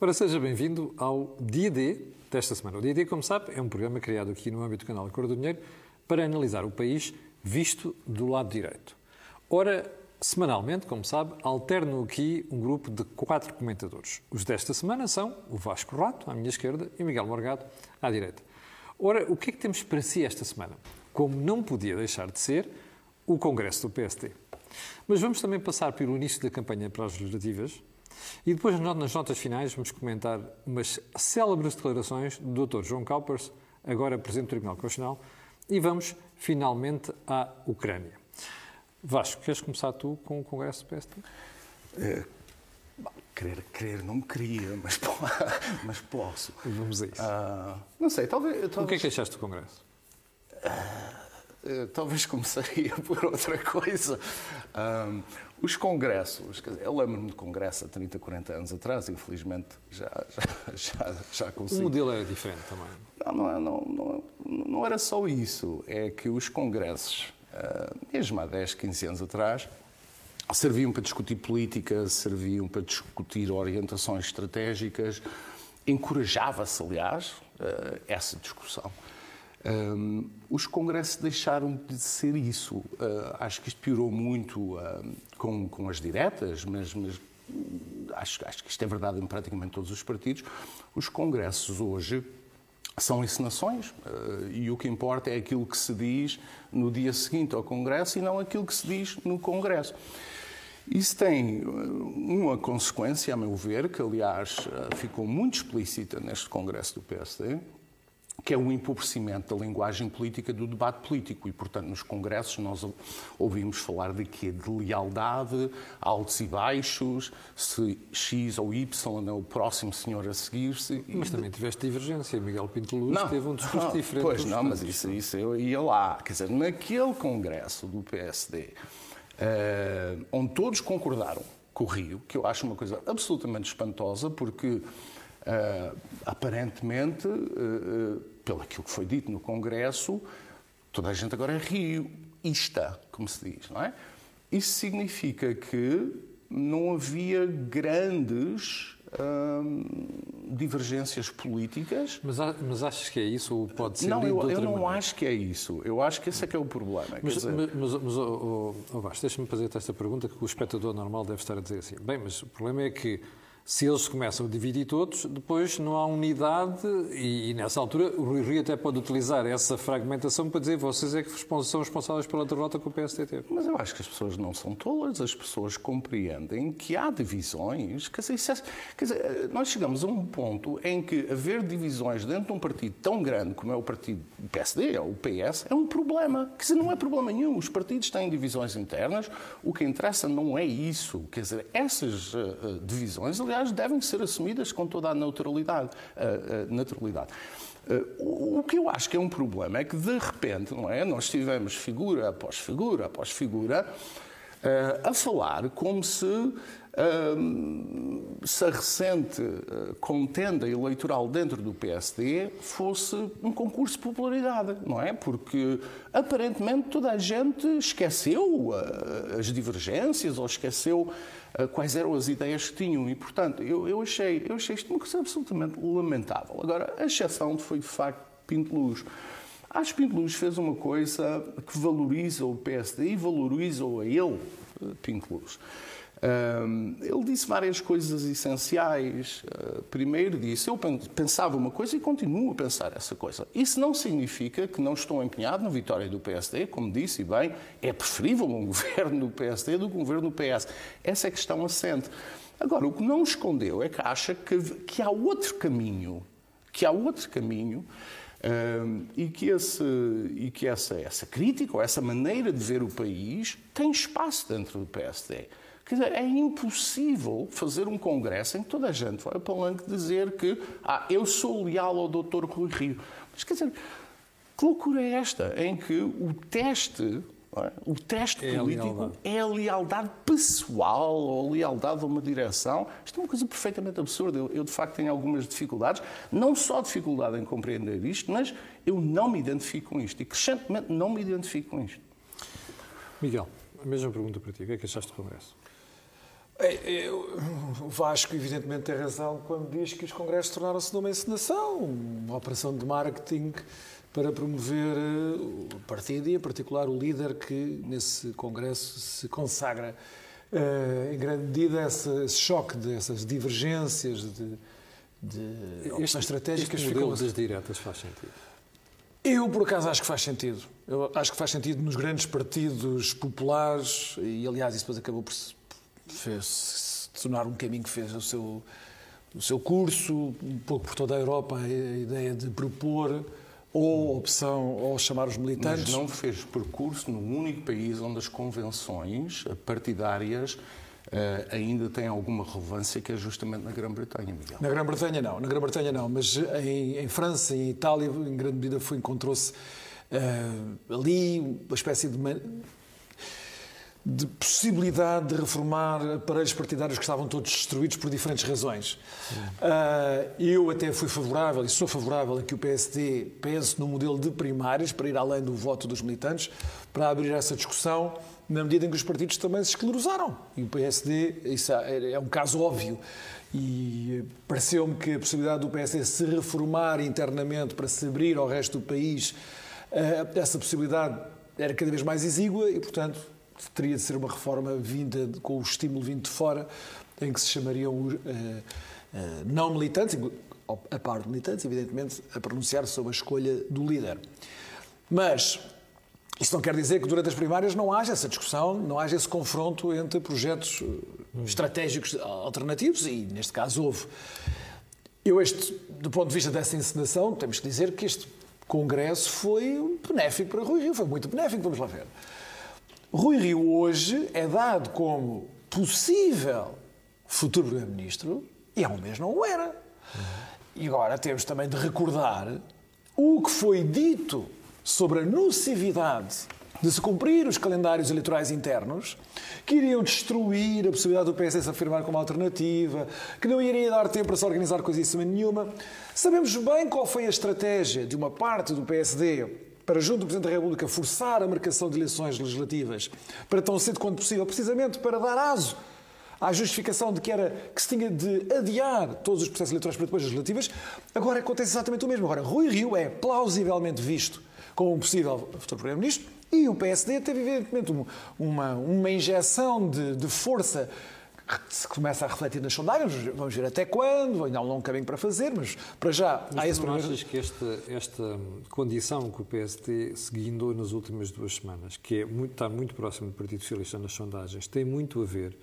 Ora, seja bem-vindo ao Dia D desta semana. O Dia D, como sabe, é um programa criado aqui no âmbito do canal Cor do Dinheiro para analisar o país visto do lado direito. Ora, semanalmente, como sabe, alterno aqui um grupo de quatro comentadores. Os desta semana são o Vasco Rato, à minha esquerda, e Miguel Morgado, à direita. Ora, o que é que temos para si esta semana? Como não podia deixar de ser, o Congresso do PSD. Mas vamos também passar pelo início da campanha para as legislativas, e depois, nas notas finais, vamos comentar umas célebres declarações do Dr. João Kaupers, agora Presidente do Tribunal Constitucional, e vamos finalmente à Ucrânia. Vasco, queres começar tu com o Congresso do PSD? É, querer, querer não queria, mas, mas posso. Vamos a isso. Uh, não sei, talvez, talvez... O que é que achaste do Congresso? Uh, talvez começaria por outra coisa. Uh, os congressos, dizer, eu lembro-me de congresso há 30, 40 anos atrás, infelizmente já, já, já, já consigo. O modelo era diferente também. Não, não, não, não, não era só isso, é que os congressos, uh, mesmo há 10, 15 anos atrás, serviam para discutir política, serviam para discutir orientações estratégicas, encorajava-se, aliás, uh, essa discussão. Um, os congressos deixaram de ser isso. Uh, acho que isto piorou muito uh, com, com as diretas, mas, mas acho, acho, que isto é verdade em praticamente todos os partidos. Os congressos hoje são encenações uh, e o que importa é aquilo que se diz no dia seguinte ao congresso e não aquilo que se diz no congresso. Isso tem uma consequência, a meu ver, que aliás ficou muito explícita neste congresso do PSD, que é o empobrecimento da linguagem política do debate político. E, portanto, nos congressos nós ouvimos falar de quê? De lealdade, altos e baixos, se X ou Y é o próximo senhor a seguir-se. Mas também tiveste divergência. Miguel Pinto Luz não, teve um discurso não, diferente. Pois não, mas isso, isso eu ia lá. Quer dizer, naquele congresso do PSD, uh, eh, onde todos concordaram com o Rio, que eu acho uma coisa absolutamente espantosa, porque Uh, aparentemente, uh, uh, pelo aquilo que foi dito no Congresso, toda a gente agora é rioista, como se diz, não é? Isso significa que não havia grandes divergências políticas. Mas, mas achas que é isso ou pode ser Não, eu, eu não maneira? acho que é isso. Eu acho que esse é que é o problema. Mas, dizer... mas, mas, mas oh, oh, oh, deixa-me fazer esta pergunta que o espectador normal deve estar a dizer assim. Bem, mas o problema é que se eles começam a dividir todos, depois não há unidade e, e, nessa altura o Rui Rio até pode utilizar essa fragmentação para dizer vocês é que são responsáveis pela derrota que o PSD teve. Mas eu acho que as pessoas não são tolas, as pessoas compreendem que há divisões. Quer dizer, é, quer dizer, nós chegamos a um ponto em que haver divisões dentro de um partido tão grande como é o partido PSD ou o PS é um problema. Quer dizer, não é problema nenhum. Os partidos têm divisões internas, o que interessa não é isso. Quer dizer, essas uh, divisões, aliás, aliás, devem ser assumidas com toda a neutralidade. Uh, uh, naturalidade. Uh, o que eu acho que é um problema é que, de repente, não é? nós tivemos figura após figura após figura a falar como se se a recente eh, contenda eleitoral dentro do PSD fosse um concurso de popularidade, não é? Porque aparentemente toda a gente esqueceu eh, as divergências ou esqueceu eh, quais eram as ideias que tinham e, portanto, eu, eu, achei, eu achei isto uma coisa absolutamente lamentável. Agora, a exceção foi, de facto, Pinto Luz. Acho que Pinto Luz fez uma coisa que valoriza o PSD e valoriza a ele, Pinto Luz. Ele disse várias coisas essenciais. Uh, primeiro disse, eu pensava uma coisa e continuo a pensar essa coisa. Isso não significa que não estou empenhado na vitória do PSD, como disse, bem, é preferível um governo do PSD do que um governo do PS. Essa é a questão assente. Agora, o que não escondeu é que acha que, que há outro caminho, que há outro caminho um, e que, esse, e que essa, essa crítica ou essa maneira de ver o país tem espaço dentro do PSD. Quer dizer, é impossível fazer um congresso em que toda a gente vai ao palanque dizer que ah, eu sou leal ao Dr. Rui Rio. Mas quer dizer, que loucura é esta em que o teste é? O teste é político a é a lealdade pessoal ou a lealdade a uma direção. Isto é uma coisa perfeitamente absurda. Eu, eu, de facto, tenho algumas dificuldades, não só dificuldade em compreender isto, mas eu não me identifico com isto e crescentemente não me identifico com isto. Miguel, a mesma pergunta para ti. O que é que achaste do Congresso? É, é, o Vasco, evidentemente, tem razão quando diz que os congressos tornaram-se numa encenação, uma operação de marketing para promover eh, o partido e, em particular, o líder que nesse congresso se consagra. Uh, em grande medida, esse, choque dessas divergências de, de opções estratégicas este modelo das diretas faz sentido? Eu, por acaso, acho que faz sentido. Eu acho que faz sentido nos grandes partidos populares e, aliás, isso depois acabou por se, fez, tornar um caminho que fez o seu, o seu curso, um pouco por toda a Europa, a ideia de propor ou opção, ou chamar os militantes. Mas não fez percurso no único país onde as convenções partidárias Uh, ainda têm alguma relevância, que é justamente na Grã-Bretanha, Miguel. Na Grã-Bretanha não, na Grã-Bretanha não, mas em, em, França em Itália, em grande medida, encontrou-se uh, ali uma espécie de de possibilidade de reformar aparelhos partidários que estavam todos destruídos por diferentes razões. Uh, eu até fui favorável e sou favorável a que o PSD pense no modelo de primárias para ir além do voto dos militantes, para abrir essa discussão na medida em que os partidos também se esclerosaram. E o PSD, isso é, é um caso óbvio. E pareceu-me que a possibilidade do PSD se reformar internamente para se abrir ao resto do país, uh, essa possibilidade era cada vez mais exígua e, portanto, teria de ser uma reforma vinda com o estímulo vindo de fora, em que se chamariam uh, uh, não militantes, a par de militantes, evidentemente, a pronunciar sobre a escolha do líder. Mas isso não quer dizer que durante as primárias não haja essa discussão, não haja esse confronto entre projetos eh, estratégicos alternativos, e neste caso houve. Eu, este, do ponto de vista dessa encenação, temos que dizer que este Congresso foi benéfico para Rui Rio, foi muito benéfico, vamos lá ver. Rui Rio hoje é dado como possível futuro Primeiro-Ministro e há um mês não o era. E agora temos também de recordar o que foi dito sobre a nocividade de se cumprir os calendários eleitorais internos, que iriam destruir a possibilidade do PS se afirmar como alternativa, que não iria dar tempo para se organizar coisíssima nenhuma. Sabemos bem qual foi a estratégia de uma parte do PSD para, junto do Presidente da República, forçar a marcação de eleições legislativas para tão cedo quanto possível, precisamente para dar aso à justificação de que, era, que se tinha de adiar todos os processos eleitorais para depois legislativas, agora acontece exatamente o mesmo. Agora, Rui Rio é plausivelmente visto como um possível futuro Primeiro-Ministro e o PSD teve, evidentemente, uma, uma injeção de, de força se começa a refletir nas sondagens, vamos ver até quando, ainda há um longo caminho para fazer, mas para já mas há esse primeiro... achas que esta, esta condição que o PST seguindo nas últimas duas semanas, que é muito, está muito próximo do Partido Socialista nas sondagens, tem muito a ver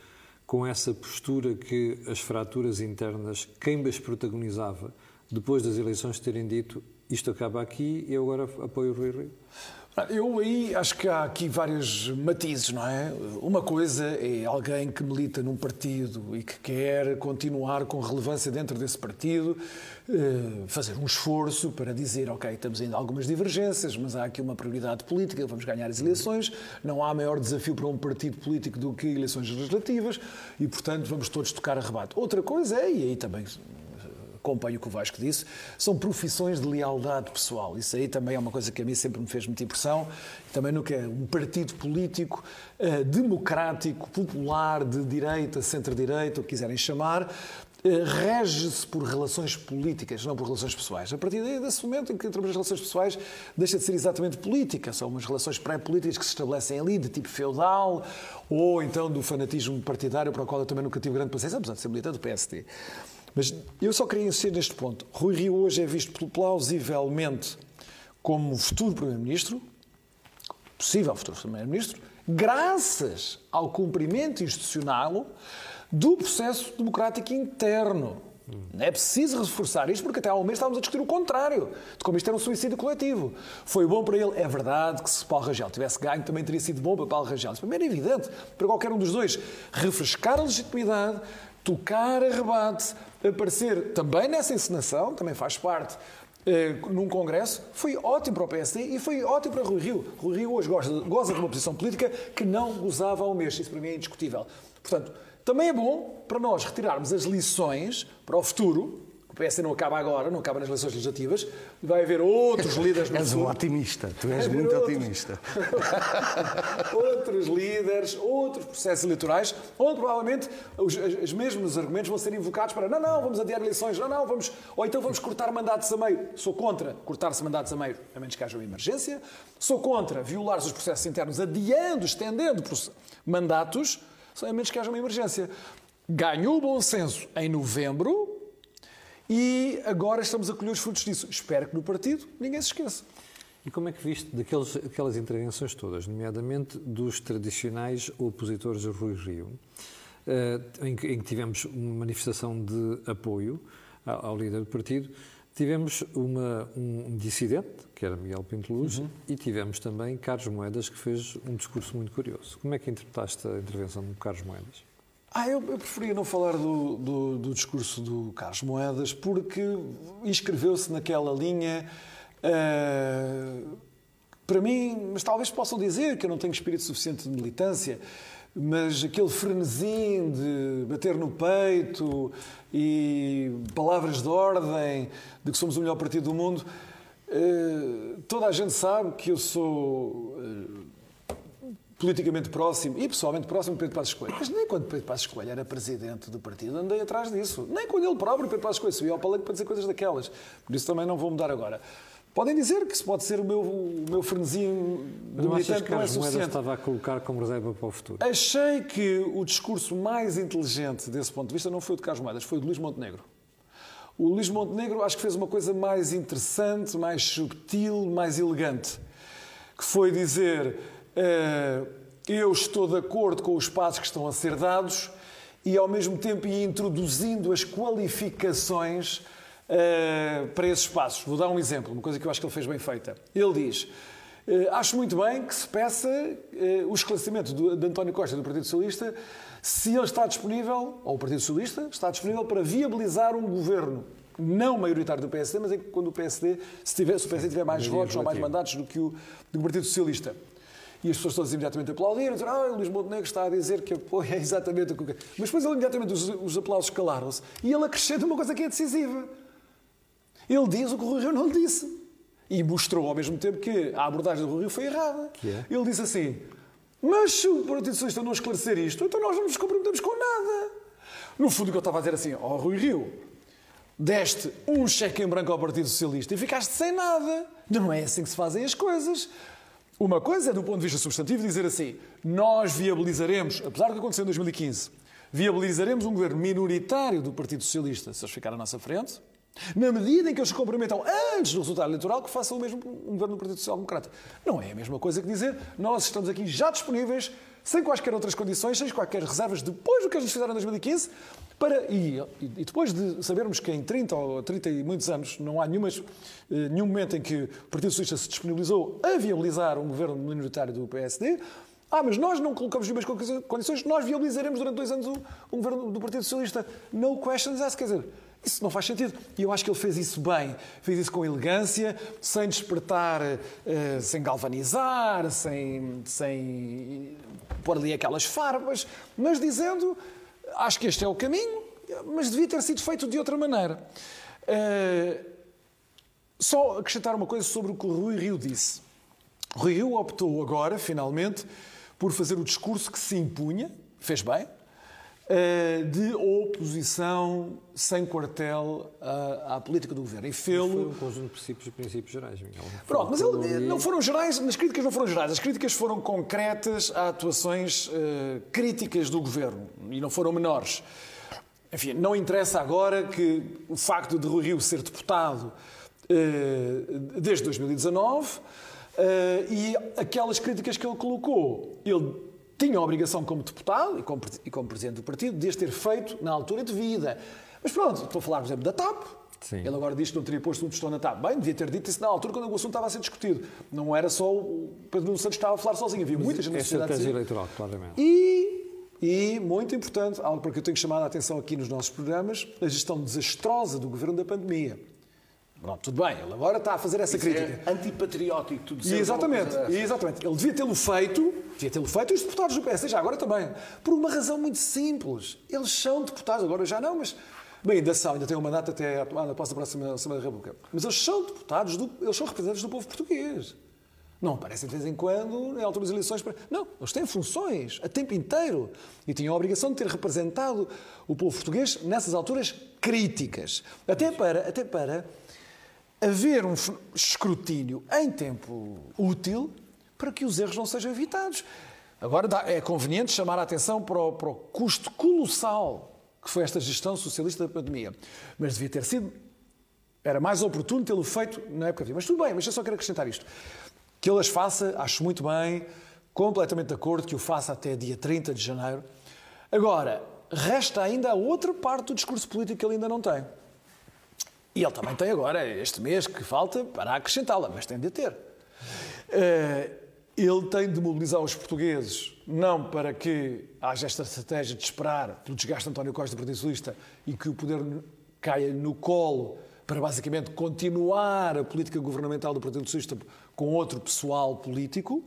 com essa postura que as fraturas internas, quem as protagonizava, depois das eleições terem dito isto acaba aqui e eu agora apoio o Rui Rio? Eu aí acho que há aqui vários matizes, não é? Uma coisa é alguém que milita num partido e que quer continuar com relevância dentro desse partido, eh, fazer um esforço para dizer, ok, estamos ainda algumas divergências, mas há aqui uma prioridade política, vamos ganhar as eleições, não há maior desafio para um partido político do que eleições legislativas e, portanto, vamos todos tocar a rebate. Outra coisa é, e aí também acompanho o que o Vasco disse, são profissões de lealdade pessoal. Isso aí também é uma coisa que a mim sempre me fez muita impressão. Também que é um partido político uh, democrático, popular, de direita, centro-direita, o que quiserem chamar, uh, rege-se por relações políticas, não por relações pessoais. A partir daí, desse momento em que entramos nas relações pessoais, deixa de ser exatamente política. São umas relações pré-políticas que se estabelecem ali, de tipo feudal, ou então do fanatismo partidário, para o qual eu também nunca tive grande paciência, apesar de ser militante do PSD. Mas eu só queria insistir neste ponto. Rui Rio hoje é visto plausivelmente como futuro Primeiro-Ministro, possível futuro Primeiro-Ministro, graças ao cumprimento institucional do processo democrático interno. É preciso reforçar isto, porque até há um mês estávamos a discutir o contrário, de como isto era um suicídio coletivo. Foi bom para ele, é verdade que se Paulo Rangel tivesse ganho, também teria sido bom para Paulo Rangel. Isso mim era evidente, para qualquer um dos dois. Refrescar a legitimidade, tocar a rebate, aparecer também nessa encenação, também faz parte, eh, num congresso, foi ótimo para o PSD e foi ótimo para Rui Rio. Rui Rio hoje goza, goza de uma posição política que não gozava ao mês. Isso para mim é indiscutível. Portanto, também é bom para nós retirarmos as lições para o futuro, o PS não acaba agora, não acaba nas eleições legislativas, vai haver outros líderes no És um otimista, tu és muito outros. otimista. outros líderes, outros processos eleitorais, onde provavelmente os, os mesmos argumentos vão ser invocados para não, não, vamos adiar eleições, não, não, vamos, ou então vamos cortar mandatos a meio. Sou contra cortar-se mandatos a meio, a menos que haja uma emergência. Sou contra violar os processos internos, adiando, estendendo mandatos, a menos que haja uma emergência. Ganhou o bom senso em novembro e agora estamos a colher os frutos disso. Espero que no partido ninguém se esqueça. E como é que viste daqueles, aquelas intervenções todas, nomeadamente dos tradicionais opositores a Rui Rio, eh, em, que, em que tivemos uma manifestação de apoio ao, ao líder do partido, tivemos uma, um dissidente, que era Miguel Pinto Luz, e tivemos também Carlos Moedas, que fez um discurso muito curioso. Como é que interpretaste a intervenção do Carlos Moedas? Ah, eu, eu preferia não falar do, do- do discurso do Carlos Moedas, porque inscreveu-se naquela linha. ah, para mim, mas talvez possam dizer que eu não tenho espírito suficiente de militância, mas aquele frenesim de bater no peito e palavras de ordem de que somos o melhor partido do mundo, ah, toda a gente sabe que eu sou. ah, politicamente próximo e pessoalmente próximo de Pedro Passos Coelho. Mas nem quando Pedro Passos Coelho era presidente do partido andei atrás disso. Nem quando ele próprio, Pedro Passos Coelho, subia ao palanque para dizer coisas daquelas. Por isso também não vou mudar agora. Podem dizer que isso pode ser o meu, o meu frenesim Mas não militante, que não é suficiente. estava a colocar como reserva para o futuro? Achei que o discurso mais inteligente desse ponto de vista não foi o de Carlos Moedas, foi o de Luís Montenegro. O Luís Montenegro acho que fez uma coisa mais interessante, mais subtil, mais elegante, que foi dizer eu estou de acordo com os passos que estão a ser dados e ao mesmo tempo ir introduzindo as qualificações eh, para esses passos. Vou dar um exemplo, uma coisa que eu acho que ele fez bem feita. Ele diz eh, acho muito bem que se peça eh, o esclarecimento de António Costa do Partido Socialista se ele está disponível, ou o Partido Socialista, está disponível para viabilizar um governo não maioritário do PSD, mas é que quando o PSD, se, tiver, se o PSD tiver mais votos ou mais mandatos do que o, do que o Partido Socialista. E as pessoas todas imediatamente aplaudiram, dizer, ah, o Luís Montenegro está a dizer que apoia exatamente o que... Mas depois ele imediatamente os, os aplausos calaram-se e ele acrescenta uma coisa que é decisiva. Ele diz o que o Rui Rio não disse. E mostrou ao mesmo tempo que a abordagem do Rui Rio foi errada. É? Ele disse assim: Mas se o Partido Socialista não esclarecer isto, então nós não nos comprometemos com nada. No fundo, o que eu estava a dizer assim: Ó Rui Rio, deste um cheque em branco ao Partido Socialista e ficaste sem nada. Não é assim que se fazem as coisas. Uma coisa é, do ponto de vista substantivo, dizer assim: nós viabilizaremos, apesar do que aconteceu em 2015, viabilizaremos um governo minoritário do Partido Socialista, se eles ficarem à nossa frente, na medida em que eles se comprometam antes do resultado eleitoral que façam o mesmo um governo do Partido Social Democrata. Não é a mesma coisa que dizer nós estamos aqui já disponíveis, sem quaisquer outras condições, sem quaisquer reservas, depois do que eles fizeram em 2015, para, e, e depois de sabermos que em 30 ou 30 e muitos anos não há nenhumas, eh, nenhum momento em que o Partido Socialista se disponibilizou a viabilizar um governo minoritário do PSD, ah, mas nós não colocamos nenhumas condições, nós viabilizaremos durante dois anos um, governo do Partido Socialista. No questions asked, quer dizer, isso não faz sentido. E eu acho que ele fez isso bem. Fez isso com elegância, sem despertar, eh, sem galvanizar, sem, sem pôr ali aquelas farpas, mas dizendo, acho que este é o caminho, mas devia ter sido feito de outra maneira. Eh, só acrescentar uma coisa sobre o que o Rui Rio disse. Rui Rio optou agora, finalmente, por fazer o discurso que se impunha, fez bem, de oposição sem quartel à, à política do governo. E Foi um conjunto de princípios, princípios gerais, Miguel. Pronto, mas ele, não foram gerais, as críticas não foram gerais, as críticas foram concretas a atuações eh, críticas do governo e não foram menores. Enfim, não interessa agora que o facto de Rui Rio ser deputado eh, desde 2019 eh, e aquelas críticas que ele colocou, ele tinha a obrigação como deputado e como, e como presidente do partido de as ter feito na altura devida. Mas pronto, estou a falar, por exemplo, da TAP. Sim. Ele agora diz que não teria posto um tostão na TAP. Bem, devia ter dito isso na altura quando o assunto estava a ser discutido. Não era só o Pedro Nuno Santos que estava a falar sozinho. Havia muita gente na É sociedade a estratégia dizer- eleitoral, claramente. e, e, muito importante, algo para que eu tenho chamado a atenção aqui nos nossos programas, a gestão desastrosa do governo da pandemia. Pronto, tudo bem, ele agora está a fazer essa crítica. É antipatriótico, tu E dizes exatamente, exatamente. Ele devia tê-lo feito, devia tê-lo feito, e os deputados do PSD já agora também, por uma razão muito simples. Eles são deputados, agora já não, mas Bem, ainda são, ainda têm um mandato até posse da próxima Assembleia da República. Mas eles são deputados, do, eles são representantes do povo português. Não aparecem de vez em quando em alturas eleições. Para... Não, eles têm funções a tempo inteiro. E tinham a obrigação de ter representado o povo português nessas alturas críticas. Até para, até para haver um escrutínio em tempo útil para que os erros não sejam evitados. Agora é conveniente chamar a atenção para o, para o custo colossal que foi esta gestão socialista da pandemia. Mas devia ter sido. Era mais oportuno tê-lo feito na época. Mas tudo bem, mas eu só quero acrescentar isto. Que ele as faça, acho muito bem, completamente de acordo que o faça até dia 30 de janeiro. Agora, resta ainda a outra parte do discurso político que ele ainda não tem. E ele também tem agora, este mês que falta, para acrescentá-la, mas tem de ter. Eh, ele tem de mobilizar os portugueses, não para que haja esta estratégia de esperar pelo desgaste de António Costa do Partido Socialista e que o poder caia no colo para basicamente continuar a política governamental do Partido Socialista com outro pessoal político,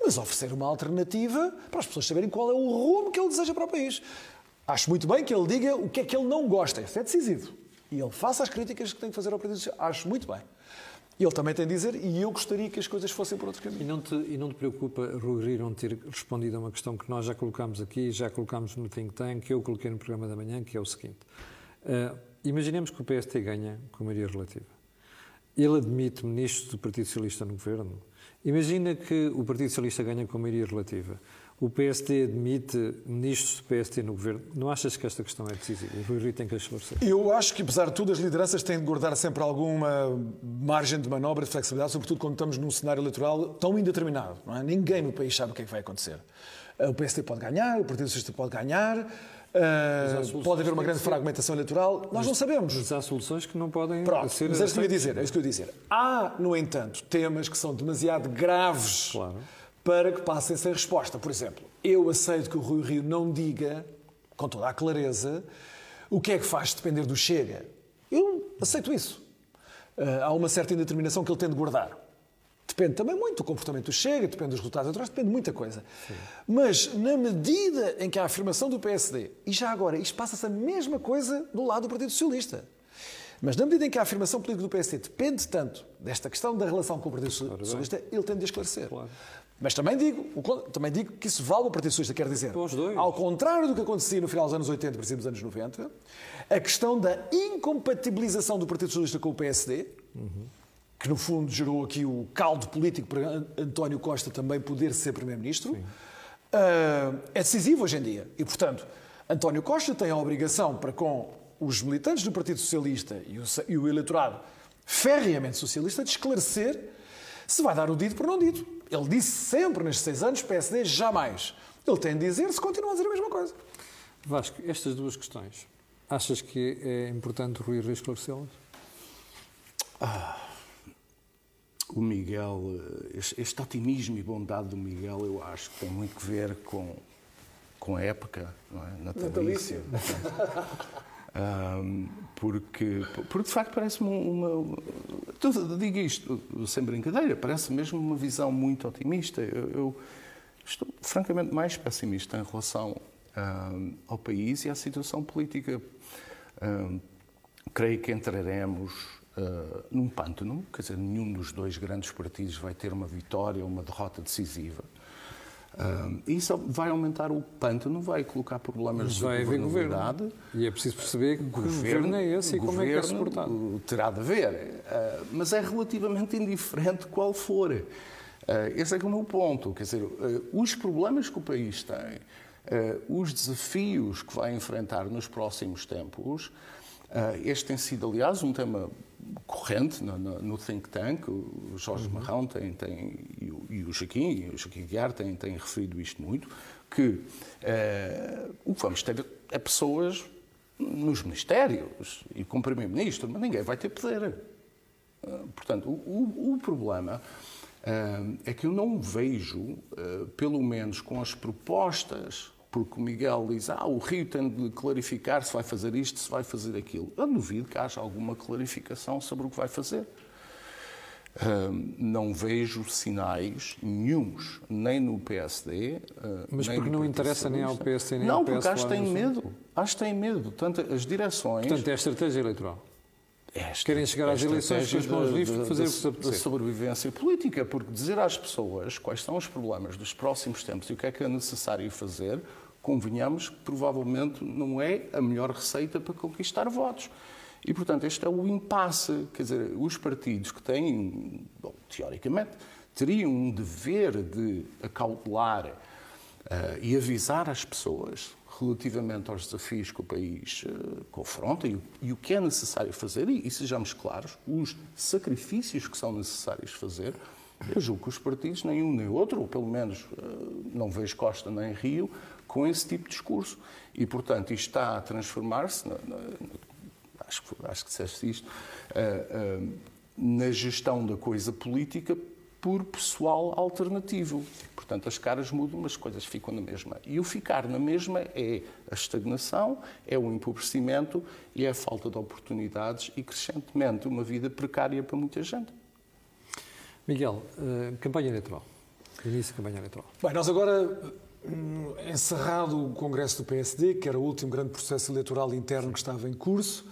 mas oferecer uma alternativa para as pessoas saberem qual é o rumo que ele deseja para o país. Acho muito bem que ele diga o que é que ele não gosta, isso é decisivo. E ele faça as críticas que tem que fazer ao Partido Socialista. Acho muito bem. Ele também tem de dizer, e eu gostaria que as coisas fossem por outro caminho. E não te, e não te preocupa, Rui não ter respondido a uma questão que nós já colocámos aqui, já colocámos no Think Tank, que eu coloquei no programa da manhã, que é o seguinte. Uh, imaginemos que o PST ganha com maioria relativa. Ele admite ministros do Partido Socialista no governo. Imagina que o Partido Socialista ganha com maioria relativa o PSD admite ministros do PSD no governo. Não achas que esta questão é decisiva? O Rui Rio tem que esclarecer. Eu acho que, apesar de tudo, as lideranças têm de guardar sempre alguma margem de manobra, de flexibilidade, sobretudo quando estamos num cenário eleitoral tão indeterminado. É? Ninguém no país sabe o que é que vai acontecer. O PSD pode ganhar, o Partido Socialista pode ganhar, uh, pode haver uma grande fragmentação eleitoral. Nós mas, não sabemos. Mas há soluções que não podem Pronto, ser. Mas é isso que eu ia dizer. É isso que eu ia dizer. Há, no entanto, temas que são demasiado graves. Claro para que passem sem resposta. Por exemplo, eu aceito que o Rui Rio não diga, com toda a clareza, o que é que faz depender do Chega. Eu aceito isso. Uh, há uma certa indeterminação que ele tem de guardar. Depende também muito do comportamento do Chega, depende dos resultados eleitorais, depende de muita coisa. Sim. Mas, na medida em que a afirmação do PSD, e já agora, isto passa-se a mesma coisa do lado do Partido Socialista. Mas na medida em que a afirmação política do PSD depende tanto desta questão da relação com o Partido Socialista, ele tem de esclarecer. Claro. Mas também digo, também digo que isso vale o Partido Socialista, quer dizer, ao contrário do que acontecia no final dos anos 80 e princípio dos anos 90, a questão da incompatibilização do Partido Socialista com o PSD, uhum. que no fundo gerou aqui o caldo político para António Costa também poder ser Primeiro-Ministro, uh, é decisivo hoje em dia. E, portanto, António Costa tem a obrigação para com os militantes do Partido Socialista e o, e o eleitorado ferreamente socialista de esclarecer se vai dar o dito por não dito. Ele disse sempre nestes seis anos, PSD jamais. Ele tem de dizer se continua a dizer a mesma coisa. Vasco, estas duas questões, achas que é importante o Rui Rio esclarecê-las? Ah, o Miguel, este, este otimismo e bondade do Miguel, eu acho que tem muito que ver com, com a época, não é? natalícia. Um, porque, porque de facto parece-me uma. uma isto sem brincadeira, parece mesmo uma visão muito otimista. Eu, eu estou francamente mais pessimista em relação um, ao país e à situação política. Um, creio que entraremos uh, num pântano, quer dizer, nenhum dos dois grandes partidos vai ter uma vitória ou uma derrota decisiva. Uh, isso vai aumentar o pântano, vai colocar problemas de vai haver governo. E é preciso perceber que o governo, governo é esse e como é que é suportado. Terá de haver, uh, mas é relativamente indiferente qual for. Uh, esse é que é o meu ponto. Quer dizer, os problemas que o país tem, os desafios que vai enfrentar nos próximos tempos, este tem sido, aliás, um tema corrente no, no, no, think tank, o Jorge uhum. Marrão tem, tem, e, o, e o Joaquim, o Joaquim Guiar tem, tem referido isto muito, que eh, o que vamos ter é pessoas nos ministérios e com o Primeiro-Ministro, mas ninguém vai ter poder. Uh, portanto, o, o problema uh, é que eu não vejo, uh, pelo menos com as propostas porque o Miguel diz, ah, o Rio tem de clarificar se vai fazer isto, se vai fazer aquilo. Eu duvido que haja alguma clarificação sobre o que vai fazer. não vejo sinais nenhums, nem no PSD. Mas nem porque no não interessa nem ao. PSD nem não, ao porque PS acho que têm medo. Acho que têm medo. Tanto as direções. Portanto, é a estratégia eleitoral. Esta- Querem chegar às eleições com mãos livres da- de fazer o que se sobrevivência política, porque dizer às pessoas quais são os problemas dos próximos tempos e o que é que é necessário fazer, convenhamos que provavelmente não é a melhor receita para conquistar votos. E, portanto, este é o impasse. Quer dizer, os partidos que têm, bom, teoricamente, teriam um dever de acautelar eh, e avisar as pessoas relativamente aos desafios que o país eh, confronta e, e o que é necessário fazer, e, e sejamos claros, os sacrifícios que são necessários fazer, eu julgo que os partidos, nem um nem outro, ou pelo menos eh, não vejo Costa nem Rio, com esse tipo de discurso. E, portanto, isto está a transformar-se, acho, acho que disseste isto, eh, na gestão da coisa política por pessoal alternativo. Portanto, as caras mudam, mas as coisas ficam na mesma. E o ficar na mesma é a estagnação, é o empobrecimento e é a falta de oportunidades e, crescentemente, uma vida precária para muita gente. Miguel, eh, campanha eleitoral. Início da campanha eleitoral. Bem, nós agora, hum, encerrado o Congresso do PSD, que era o último grande processo eleitoral interno que estava em curso,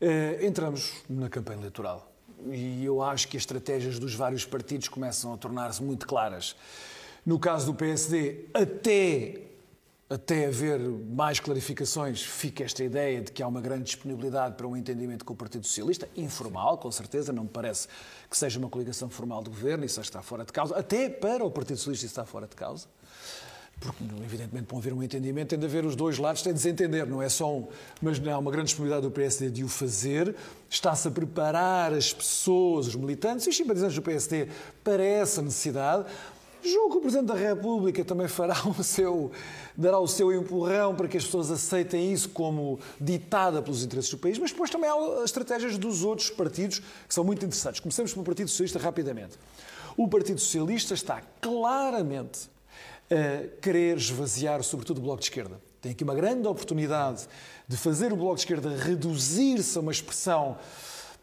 eh, entramos na campanha eleitoral. E eu acho que as estratégias dos vários partidos começam a tornar-se muito claras. No caso do PSD, até, até haver mais clarificações, fica esta ideia de que há uma grande disponibilidade para um entendimento com o Partido Socialista, informal, com certeza, não me parece que seja uma coligação formal de governo, isso está fora de causa, até para o Partido Socialista isso está fora de causa. Porque, evidentemente, para haver um entendimento, tem de haver os dois lados, tem de se entender, não é só um. Mas há uma grande disponibilidade do PSD de o fazer, está-se a preparar as pessoas, os militantes e os simpatizantes do PSD para essa necessidade. Julgo que o Presidente da República também fará o seu, dará o seu empurrão para que as pessoas aceitem isso como ditada pelos interesses do país, mas depois também há as estratégias dos outros partidos que são muito interessantes. Comecemos pelo Partido Socialista rapidamente. O Partido Socialista está claramente querer esvaziar, sobretudo, o Bloco de Esquerda. Tem aqui uma grande oportunidade de fazer o Bloco de Esquerda reduzir-se a uma expressão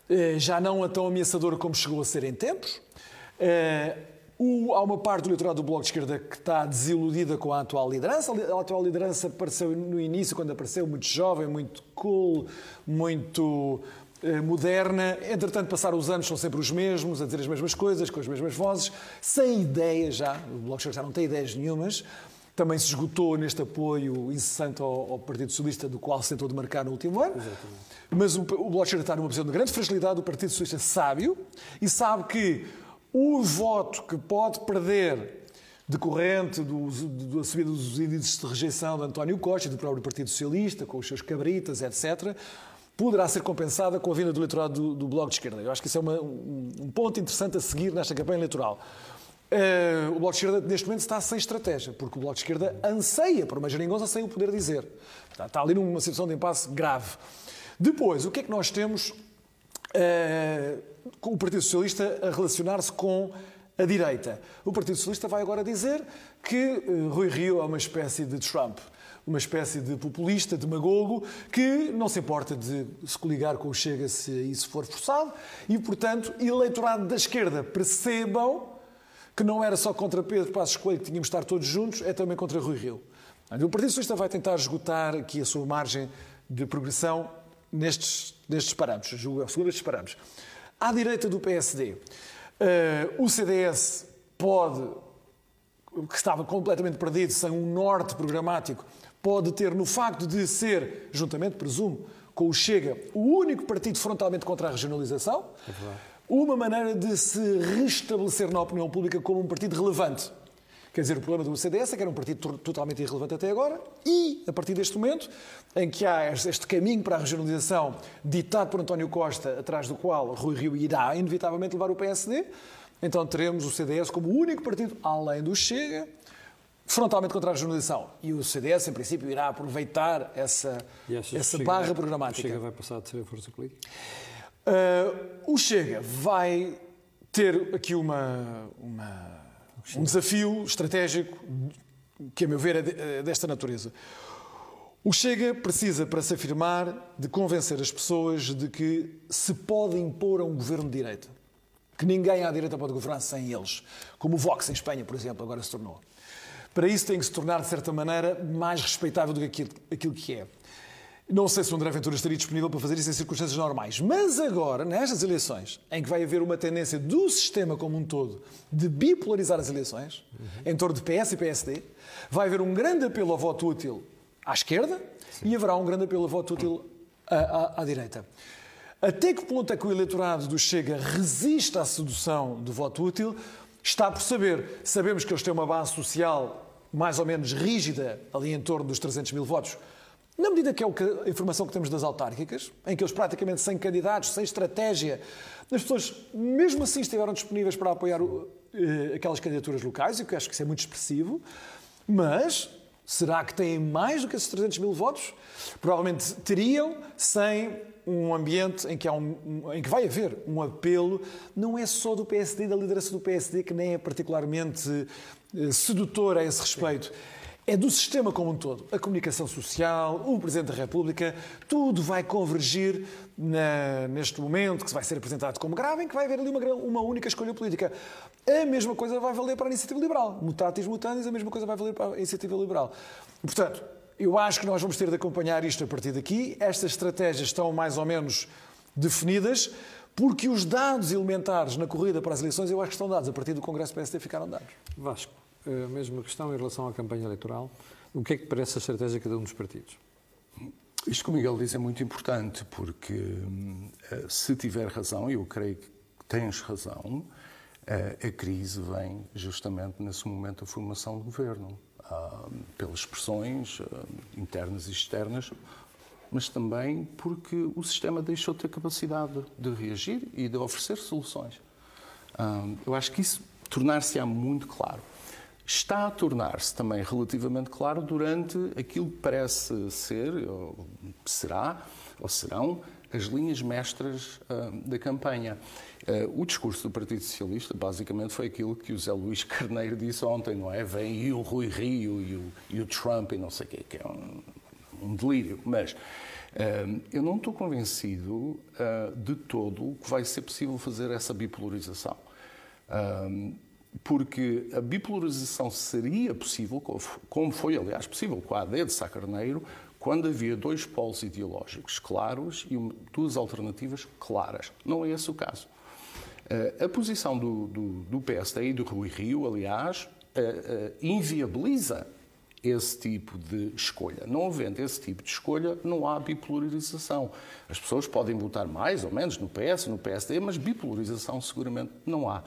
eh, já não a tão ameaçadora como chegou a ser em tempos. Eh, há uma parte do eleitorado do Bloco de Esquerda que está desiludida com a atual liderança. A atual liderança apareceu no início, quando apareceu, muito jovem, muito cool, muito moderna. Entretanto, passaram os anos, são sempre os mesmos, a dizer as mesmas coisas, com as mesmas vozes, sem ideias já. O Bloco já não tem ideias nenhumas. Também se esgotou neste apoio incessante ao, ao Partido Socialista, do qual se tentou demarcar no último ano. Mas o, o está numa posição de grande fragilidade, o Partido Socialista sábio, e sabe que o voto que pode perder decorrente do, do, da subida dos índices de rejeição de António Costa e do próprio Partido Socialista, com os seus cabritas, etc., poderá ser compensada com a vinda do eleitorado do, do Bloco de Esquerda. Eu acho que isso é uma- um, um ponto interessante a seguir nesta campanha eleitoral. Eh, o Bloco de Esquerda, neste momento, está sem estratégia, porque o Bloco de Esquerda anseia por uma geringonça sem o poder dizer. Está, está ali numa situação de impasse grave. Depois, o que é que nós temos eh, com o Partido Socialista a relacionar-se com a direita? O Partido Socialista vai agora dizer que eh, Rui Rio é uma espécie de Trump. Uma espécie de populista, demagogo, que não se importa de se coligar com o Chega se isso for forçado e, portanto, eleitorado da esquerda percebam que não era só contra Pedro Passos Coelho que tínhamos de estar todos juntos, é também contra Rui Rio. O Partido Socialista vai tentar esgotar aqui a sua margem de progressão nestes, nestes parâmetros, segundo estes parâmetros. À direita do PSD, eh, o CDS pode, que estava completamente perdido, sem um norte programático, pode ter no facto de ser, juntamente, presumo, com o Chega, o único partido frontalmente contra a regionalização, uma maneira de se restabelecer na opinião pública como um partido relevante. Quer dizer, o problema do CDS é que era um partido to- totalmente irrelevante até agora e, a partir deste momento, em que há este caminho para a regionalização ditado por António Costa, atrás do qual Rui Rio irá inevitavelmente levar o PSD, então teremos o CDS como o único partido, além do Chega, frontalmente contra a regionalização. E o CDS, em princípio, irá aproveitar essa, essa barra vai- programática. o Chega vai passar a ser a força política? Uh, o Chega vai ter aqui uma, uma- um desafio estratégico que, a meu ver, é de- é desta natureza. O Chega precisa, para se afirmar, de convencer as pessoas de que se pode impor a um governo de direita. que ninguém à direita pode governar sem eles, como o Vox em Espanha, por exemplo, agora se tornou. Para isso tem que se tornar, de certa maneira, mais respeitável do que aquilo, aquilo que é. Não sei se o André Ventura estaria disponível para fazer isso em circunstâncias normais, mas agora, nestas eleições, em que vai haver uma tendência do sistema como um todo de bipolarizar as eleições, uhum. em torno de PS e PSD, vai haver um grande apelo ao voto útil à esquerda Sim. e haverá um grande apelo ao voto útil à, à, à direita. Até que ponto é que o eleitorado do Chega resiste à sedução do voto útil, está por saber. Sabemos que eles têm uma base social mais ou menos rígida, ali em torno dos 300 mil votos, na medida que é a informação que temos das autárquicas, em que eles praticamente sem candidatos, sem estratégia, as pessoas mesmo assim estiveram disponíveis para apoiar eh, aquelas candidaturas locais, e que acho que isso é muito expressivo, mas será que têm mais do que esses 300 mil votos? Provavelmente teriam sem um ambiente em que, há um, em que vai haver um apelo, não é só do PSD, da liderança do PSD, que nem é particularmente eh, sedutor a esse respeito é do sistema como um todo. A comunicação social, o Presidente da República, tudo vai convergir na, neste momento que vai ser apresentado como grave, em que vai haver ali uma, uma, única escolha política. A mesma coisa vai valer para a iniciativa liberal. Mutatis mutandis, a mesma coisa vai valer para a iniciativa liberal. Portanto, eu acho que nós vamos ter de acompanhar isto a partir daqui. Estas estratégias estão mais ou menos definidas, porque os dados elementares na corrida para as eleições eu acho que estão dados. A partir do Congresso PSD ficaram dados. Vasco a mesma questão em relação à campanha eleitoral. O que é que parece a estratégia de cada um dos partidos? Isto que o Miguel diz é muito importante, porque eh, se tiver razão, e eu creio que tens razão, eh, a crise vem justamente nesse momento da formação do governo, ah, pelas pressões ah, internas e externas, mas também porque o sistema deixou de ter capacidade de reagir e de oferecer soluções. Ah, eu acho que isso tornar-se-á muito claro está a tornar-se também relativamente claro durante aquilo que parece ser, ou será, ou serão, as linhas mestras uh, da campanha. Uh, o discurso do Partido Socialista, basicamente, foi aquilo que o Zé Luís Carneiro disse ontem, não é? Vem e o Rui Rio e o, e o Trump e não sei o quê, que é um, um delírio. Mas uh, eu não estou convencido de todo que vai ser possível fazer essa bipolarização porque a bipolarização seria possível, como foi, aliás, possível com a AD de Sá Carneiro, quando havia dois polos ideológicos claros e duas alternativas claras. Não é esse o caso. Eh, a posição do, do, do PSD e do Rui Rio, aliás, eh, eh, inviabiliza esse tipo de escolha. Não havendo esse tipo de escolha, não há bipolarização. As pessoas podem votar mais ou menos no PS, no PSD, mas bipolarização seguramente não há.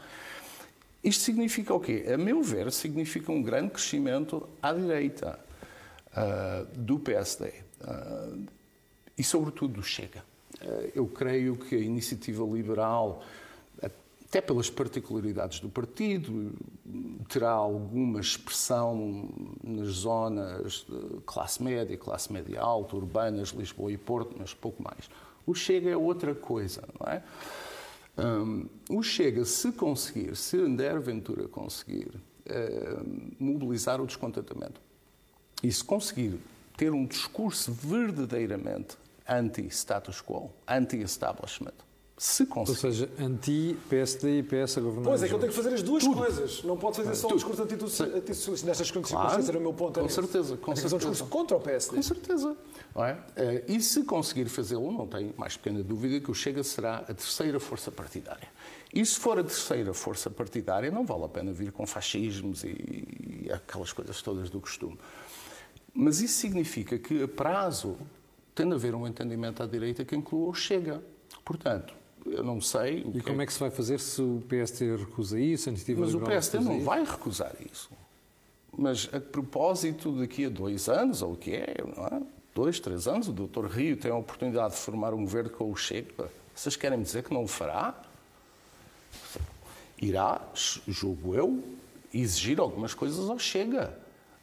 Isto significa o quê? A meu ver, significa um grande crescimento à direita uh, do PSD uh, ah, e, sobretudo, do Chega. Uh, eu creio que a iniciativa liberal, até pelas particularidades do partido, terá alguma expressão nas zonas de classe média, classe média alta, urbanas, Lisboa e Porto, mas pouco mais. O Chega é outra coisa, não é? Um, o Chega, se conseguir, se André Ventura conseguir uh, mobilizar o descontentamento e se conseguir ter um discurso verdadeiramente anti-status quo, anti-establishment, se conseguir. Ou seja, anti-PSD e PS a governar. Pois é, que ele tem que fazer as duas Tudo. coisas. Não pode fazer só um discurso anti-socialista. Nestas circunstâncias, claro. era o meu ponto. É com certeza. Com certeza. fazer um discurso contra o PSD. Com certeza. É? Eh, e se conseguir fazê-lo, não tenho mais pequena dúvida que o Chega será a terceira força partidária. E se for a terceira força partidária, não vale a pena vir com fascismos e, e aquelas coisas todas do costume. Mas isso significa que, a prazo, tem de haver um entendimento à direita que inclua o Chega. Portanto, eu não sei. e como é... é que se vai fazer se o PST recusa isso? A Mas o PST não vai recusar isso. Mas a propósito, daqui a dois anos, ou o que é, não é? dois, três anos, o Dr. Rio tem a oportunidade de formar um governo com o Chega. Vocês querem dizer que não o fará? Irá, julgo eu, exigir algumas coisas ao Chega.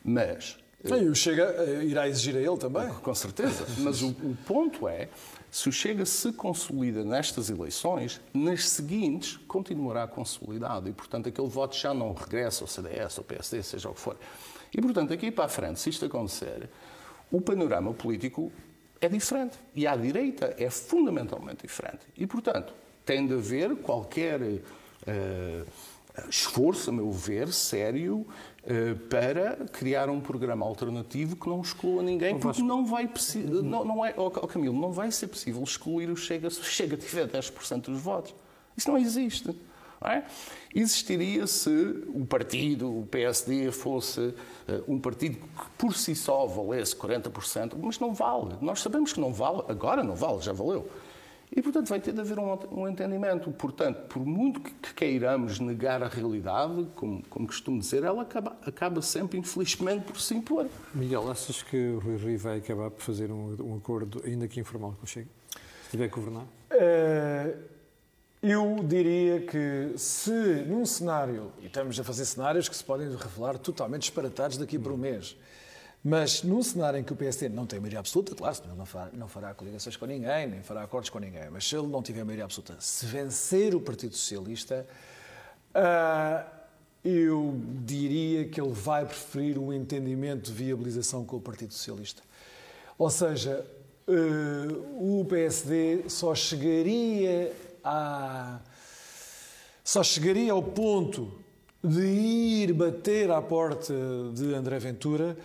Mas. E o Chega eh, irá exigir a ele também? Com certeza. Mas o, o ponto é se o Chega se consolida nestas eleições, nas seguintes continuará consolidado e, portanto, aquele voto já não regressa ao CDS, ao PSD, seja o que for. E, portanto, aqui para a frente, se isto acontecer, o panorama político é diferente. E à direita é fundamentalmente diferente. E, portanto, tem de haver qualquer uh, esforço, a meu ver, sério, para criar um programa alternativo que não exclua ninguém, porque não vai não, não é, oh, Camilo, não vai ser possível excluir o Chega se o Chega tiver 10% dos votos. Isso não existe. Não é? Existiria se o partido, o PSD, fosse uh, um partido que por si só valesse 40%, mas não vale. Nós sabemos que não vale, agora não vale, já valeu. E, portanto, vai ter de haver um, um entendimento. Portanto, por muito que queiramos negar a realidade, como, como costumo dizer, ela acaba, acaba sempre, infelizmente, por se impor. Miguel, achas que o Rui Rio vai acabar por fazer um, um acordo, ainda que informal, com o Chega? Se tiver que governar? Uh eu diria que se num cenário, e estamos a fazer cenários que se podem revelar totalmente disparatados daqui para um mês, mas num cenário em que o PSD não tem maioria absoluta, claro, não fará, não fará coligações com ninguém, nem fará acordos com ninguém, mas se ele não tiver maioria absoluta, se vencer o Partido Socialista, uh, eu diria que ele vai preferir um entendimento de viabilização com o Partido Socialista. Ou seja, uh, o PSD só chegaria à... só chegaria ao ponto de ir bater à porta de André Ventura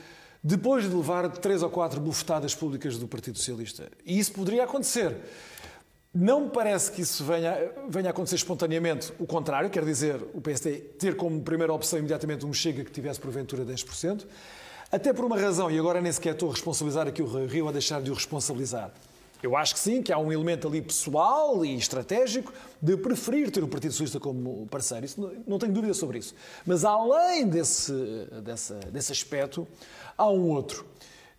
depois de levar três ou quatro bufetadas públicas do Partido Socialista. E isso poderia acontecer. Não me parece que isso venha, venha a acontecer espontaneamente. O contrário, quer dizer, o PSD ter como primeira opção imediatamente um Chega que tivesse porventura 10%, até por uma razão, e agora nem sequer estou a responsabilizar aqui o Rio a deixar de o responsabilizar. Eu acho que sim, que há um elemento ali pessoal e estratégico de preferir ter o Partido Socialista como parceiro. Isso não, tenho dúvida sobre isso. Mas além desse, desse, desse aspecto, há um outro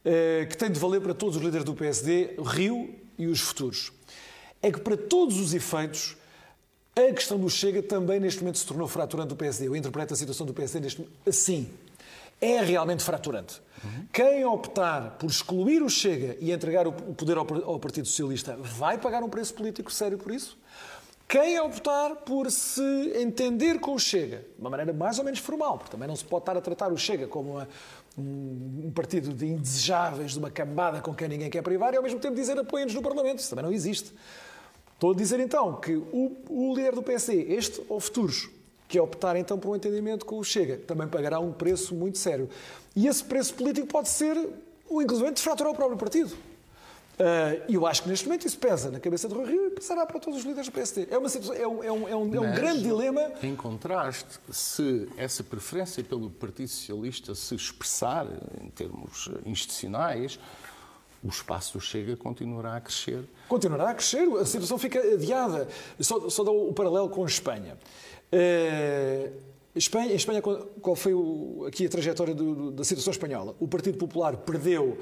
eh, que tem de valer para todos os líderes do PSD, Rio e os futuros. É que para todos os efeitos, a questão do Chega também neste momento se tornou fraturante do PSD. Eu interpreto a situação do PSD neste assim. É realmente fraturante. Uhum. Quem optar por excluir o Chega e entregar o poder ao Partido Socialista vai pagar um preço político sério por isso? Quem optar por se entender com o Chega, de uma maneira mais ou menos formal, porque também não se pode estar a tratar o Chega como uma, um, partido de indesejáveis, de uma cambada com quem ninguém quer privar, e ao mesmo tempo dizer apoiem-nos no Parlamento. Isso também não existe. Estou a dizer então que o, o líder do PSD, este ou futuros, que optar então por um entendimento com o Chega, também pagará um preço muito sério. E esse preço político pode ser, inclusive, de fraturar o próprio partido. Uh, e eu acho que neste momento isso pesa na cabeça do Rui Rio e passará para todos os líderes do PSD. É, uma situação, é, um, é, um, é um, é um grande dilema. Em contraste, se essa preferência pelo Partido Socialista se expressar em termos institucionais, o espaço do Chega continuará a crescer. Continuará a crescer, a situação fica adiada. Só, só dou o paralelo com a Espanha. Uh, Espanha, Espanha, qual foi o, aqui a trajetória do, da situação espanhola? O Partido Popular perdeu,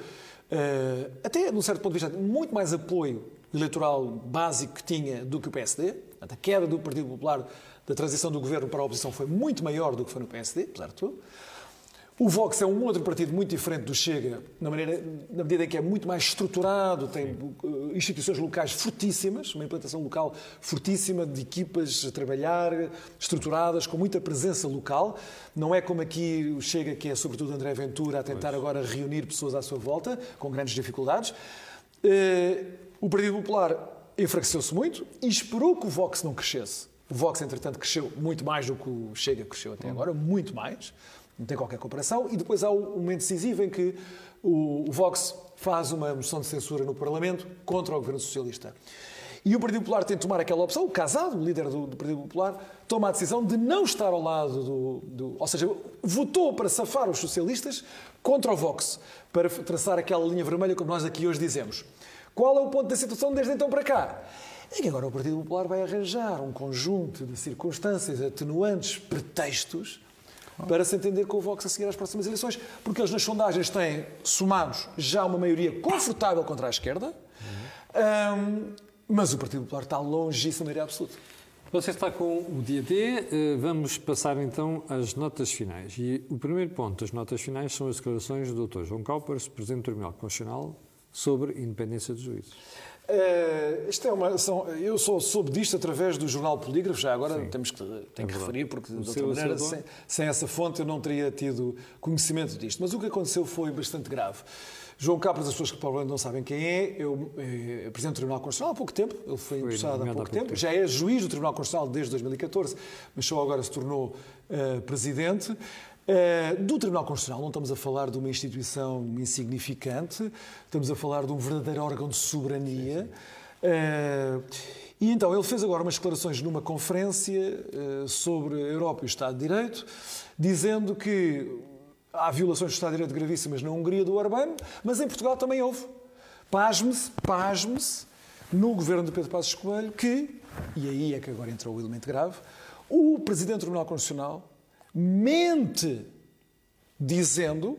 uh, até num certo ponto de vista, muito mais apoio eleitoral básico que tinha do que o PSD. A queda do Partido Popular da transição do governo para a oposição foi muito maior do que foi no PSD, apesar de tudo. O Vox é um outro partido muito diferente do Chega, na, maneira, na medida em que é muito mais estruturado, tem uh, instituições locais fortíssimas, uma implantação local fortíssima, de equipas a trabalhar, estruturadas, com muita presença local. Não é como aqui o Chega, que é sobretudo André Ventura, a tentar agora reunir pessoas à sua volta, com grandes dificuldades. Uh, o Partido Popular enfraqueceu-se muito e esperou que o Vox não crescesse. O Vox, entretanto, cresceu muito mais do que o Chega cresceu até agora, muito mais não tem qualquer comparação. E depois há o momento decisivo em que o, Vox faz uma moção de censura no Parlamento contra o governo socialista. E o Partido Popular tem de tomar aquela opção, o Casado, o líder do, do, Partido Popular, toma a decisão de não estar ao lado do, do, Ou seja, votou para safar os socialistas contra o Vox, para traçar aquela linha vermelha, como nós aqui hoje dizemos. Qual é o ponto da situação desde então para cá? É que agora o Partido Popular vai arranjar um conjunto de circunstâncias atenuantes, pretextos, para se entender com o Vox a seguir às próximas eleições, porque eles nas sondagens têm, somados, já uma maioria confortável contra a esquerda, um, mas o Partido Popular está longe da maioria absoluta. Você está com o dia D, eh, vamos passar então às notas finais. E o primeiro ponto das notas finais são as declarações do Dr. João Calpers, Presidente do Tribunal Constitucional, sobre independência dos juízes. Uh, isto é uma. São, eu sou soube disto através do jornal Polígrafo, já agora Sim, temos que, tenho é que referir, porque de outra maneira, sem, sem, essa fonte, eu não teria tido conhecimento disto. Mas o que aconteceu foi bastante grave. João Capras, as pessoas que provavelmente não sabem quem é, eu, é Presidente do Tribunal Constitucional há pouco tempo, ele foi, foi empossado há pouco, há pouco tempo. tempo, já é juiz do Tribunal Constitucional desde 2014, mas só agora se tornou uh, Presidente. Uh, do Tribunal Constitucional não estamos a falar de uma instituição insignificante, estamos a falar de um verdadeiro órgão de soberania. Uh, e então ele fez agora umas declarações numa conferência sobre a Europa e o Estado de Direito, dizendo que Há violações do Estado de Direito gravíssimas na Hungria do Orbán, mas em Portugal também houve. Pasme-se, pasme-se, no governo de Pedro Passos Coelho, que, e aí é que agora entrou o elemento grave, o Presidente do Tribunal Constitucional mente dizendo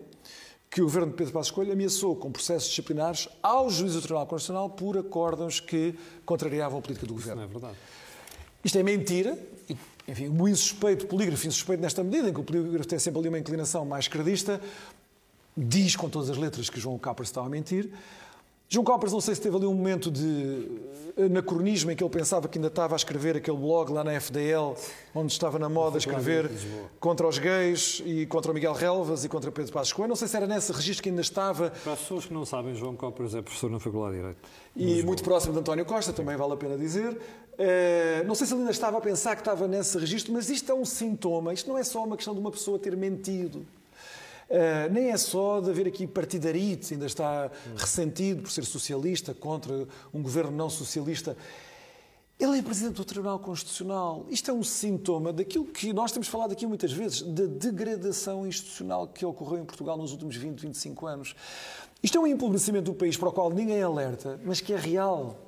que o governo de Pedro Passos Coelho ameaçou com processos disciplinares aos juízes do Tribunal Constitucional por acordos que contrariavam a política do governo. Isso não é verdade. Isto é mentira, enfim, o insuspeito, o polígrafo insuspeito nesta medida, em que o polígrafo tem sempre ali uma inclinação mais credista, diz com todas as letras que João Capras estava a mentir. João Capras, não sei se teve ali um momento de anacronismo em que ele pensava que ainda estava a escrever aquele blog lá na FDL, onde estava na moda a escrever contra os gays e contra o Miguel Relvas e contra Pedro Passos Coelho. Não sei se era nesse registro que ainda estava. Para as pessoas que não sabem, João Capras é professor na Faculdade de Direito. E muito próximo de António Costa, também vale a pena dizer. Uh, não sei se ele ainda estava a pensar que estava nesse registro, mas isto é um sintoma. Isto não é só uma questão de uma pessoa ter mentido. Uh, nem é só de haver aqui partidarite, ainda está ressentido por ser socialista contra um governo não socialista. Ele é presidente do Tribunal Constitucional. Isto é um sintoma daquilo que nós temos falado aqui muitas vezes, da degradação institucional que ocorreu em Portugal nos últimos 20, 25 anos. Isto é um empobrecimento do país para o qual ninguém alerta, mas que é real.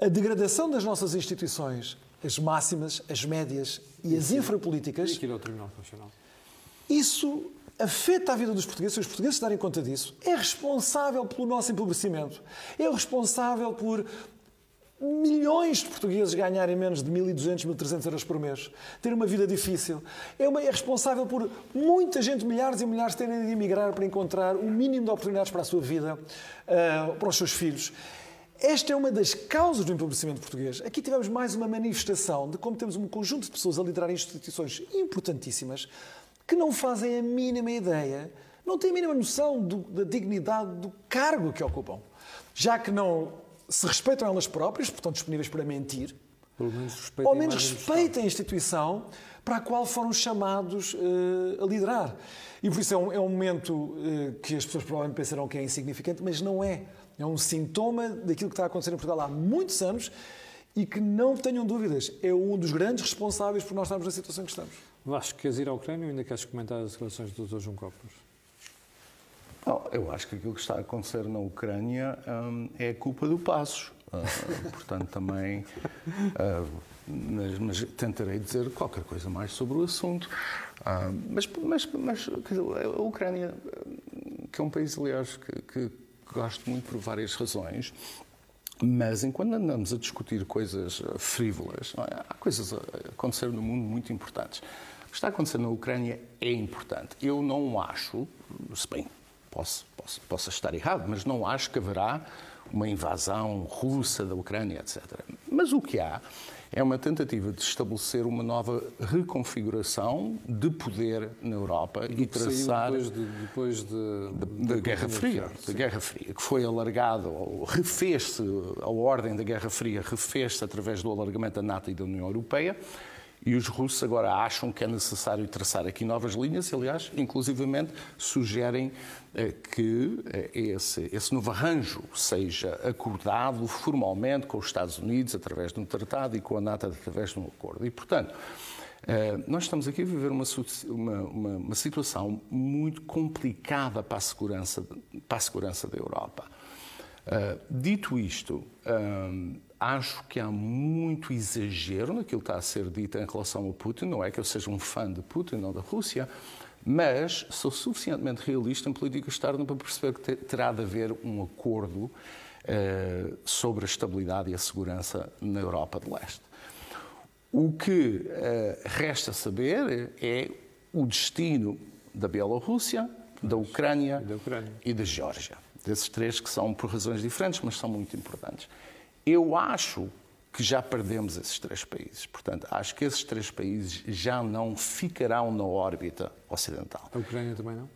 A degradação das nossas instituições, as máximas, as médias e as infrapolíticas. E aqui no Tribunal Constitucional. Isso afeta a vida dos portugueses, se os portugueses darem conta disso, é responsável pelo nosso empobrecimento. É responsável por milhões de portugueses ganharem menos de 1.200, 1.300 euros por mês, ter uma vida difícil. É, uma, é, responsável por muita gente, milhares e milhares, terem de emigrar para encontrar o mínimo de oportunidades para a sua vida, uh, para os seus filhos. Esta é uma das causas do empobrecimento português. Aqui tivemos mais uma manifestação de como temos um conjunto de pessoas a liderar instituições importantíssimas que não fazem a mínima ideia, não têm a mínima noção do, da dignidade do cargo que ocupam. Já que não se respeitam elas próprias, portanto disponíveis para mentir, menos ou menos respeitem a instituição para a qual foram chamados uh, a liderar. E por isso é um, é um momento uh, que as pessoas provavelmente pensarão que é insignificante, mas não é. É um sintoma daquilo que está a acontecer em Portugal há muitos anos e que não tenham dúvidas, é um dos grandes responsáveis por nós estarmos na situação que estamos. Vasco, queres ir à Ucrânia ou ainda queres comentar as declarações do Dr. João Copos? eu acho que aquilo que está a acontecer na Ucrânia hum, é culpa do Passos. Uh, portanto, também. Uh, mas, mas, tentarei dizer qualquer coisa mais sobre o assunto. Uh, mas, mas, mas dizer, a Ucrânia, que é um país, aliás, que, que gosto muito por várias razões, mas enquanto andamos a discutir coisas frívolas, é? há coisas a acontecer no mundo muito importantes. O que está a acontecer na Ucrânia é importante. Eu não acho, se bem, posso, posso, posso estar errado, mas não acho que haverá uma invasão russa da Ucrânia, etc. Mas o que há é uma tentativa de estabelecer uma nova reconfiguração de poder na Europa e traçar depois, de, depois de, da Guerra Fria, da Guerra Fria, que foi alargado, ou refez-se a ordem da Guerra Fria, refez-se através do alargamento da NATO e da União Europeia. E os russos agora acham que é necessário traçar aqui novas linhas, aliás, inclusivamente sugerem eh, que eh, esse, esse novo arranjo seja acordado formalmente com os Estados Unidos através de um tratado e com a NATO através de um acordo. E, portanto, eh, nós estamos aqui a viver uma, uma, uma, situação muito complicada para a segurança, para a segurança da Europa. Dito isto, acho que há muito exagero naquilo que está a ser dito em relação a Putin. Não é que eu seja um fã de Putin ou da Rússia, mas sou suficientemente realista em política externa para perceber que terá de haver um acordo uh, sobre a estabilidade e a segurança na Europa de Leste. O que uh, resta saber é o destino da Bielorrússia, da Ucrânia, da Ucrânia e da Geórgia. Desses três que são por razões diferentes, mas são muito importantes. Eu acho que já perdemos esses três países. Portanto, acho que esses três países já não ficarão na órbita ocidental. A Ucrânia também não?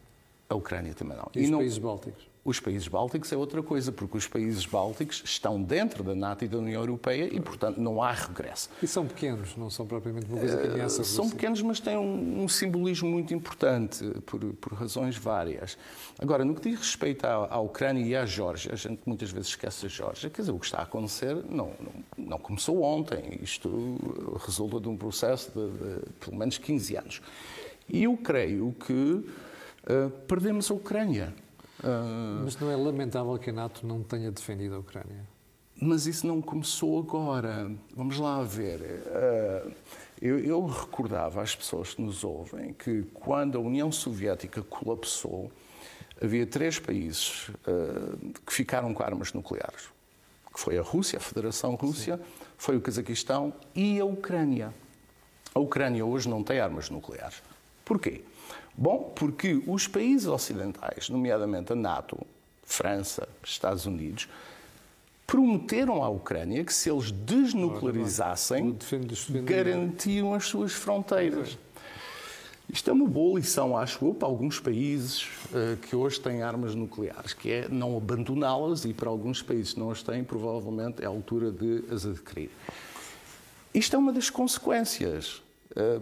A Ucrânia também não. E, e os não... países bálticos? Os países bálticos é outra coisa, porque os países bálticos estão dentro da NATO e da União Europeia e, portanto, não há regresso. E são pequenos, não são propriamente uma coisa que ameaça uh, São pequenos, mas têm um, um simbolismo muito importante, por, por, razões várias. Agora, no que diz respeito à, à, Ucrânia e à Geórgia, a gente muitas vezes esquece a Geórgia, quer dizer, o que está a acontecer não, não, não começou ontem. Isto resulta de um processo de, de pelo menos 15 anos. E eu creio que uh, perdemos a Ucrânia. Uh, mas não é lamentável que a NATO não tenha defendido a Ucrânia? Mas isso não começou agora. Vamos lá ver. Uh, eu, eu, recordava às pessoas que nos ouvem que quando a União Soviética colapsou, havia três países uh, que ficaram com armas nucleares. Que foi a Rússia, a Federação Rússia, Sim. foi o Cazaquistão e a Ucrânia. A Ucrânia hoje não tem armas nucleares. Porquê? Bom, porque os países ocidentais, nomeadamente a NATO, França, Estados Unidos, prometeram à Ucrânia que se eles desnuclearizassem, garantiam as suas fronteiras. Isto é uma boa lição, acho eu, para alguns países uh, que hoje têm armas nucleares, que é não abandoná-las e para alguns países que não as têm, provavelmente é a altura de as adquirir. Isto é uma das consequências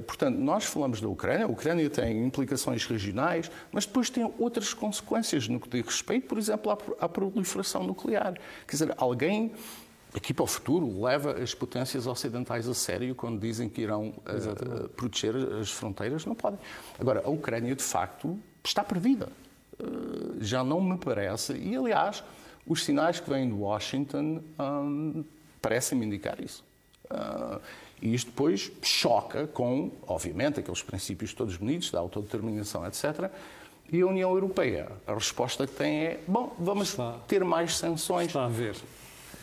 portanto, nós falamos da Ucrânia, a Ucrânia tem implicações regionais, mas depois tem outras consequências no que diz respeito, por exemplo, à, proliferação nuclear. Quer dizer, alguém aqui para o futuro leva as potências ocidentais a sério quando dizem que irão uh, proteger as fronteiras, não podem. Agora, a Ucrânia, de facto, está previda. Uh, já não me parece, e aliás, os sinais que vêm de Washington um, parecem-me indicar isso. Uh, e isto depois choca com, obviamente, aqueles princípios todos bonitos da autodeterminação, etc. E a União Europeia, a resposta que tem é: bom, vamos está, ter mais sanções. Está a ver.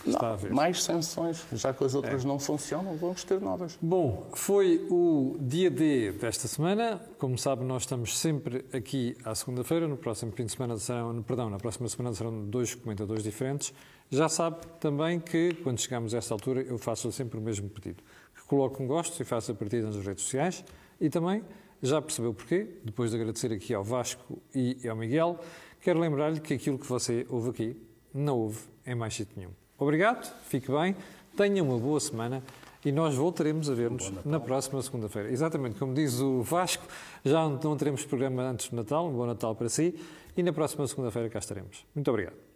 Está não, a ver. Mais sanções, já que as outras é. não funcionam, vamos ter novas. Bom, foi o dia D desta semana. Como sabe, nós estamos sempre aqui à segunda-feira. No próximo fim de semana serão, perdão, na próxima semana serão dois comentadores diferentes. Já sabe também que, quando chegamos a esta altura, eu faço sempre o mesmo pedido coloque um gosto e faça partida nas redes sociais. E também, já percebeu porquê, depois de agradecer aqui ao Vasco e ao Miguel, quero lembrar-lhe que aquilo que você ouve aqui não ouve em mais sítio nenhum. Obrigado, fique bem, tenha uma boa semana e nós voltaremos a ver-nos na próxima segunda-feira. Exatamente, como diz o Vasco, já não teremos programa antes do Natal, um bom Natal para si e na próxima segunda-feira cá estaremos. Muito obrigado.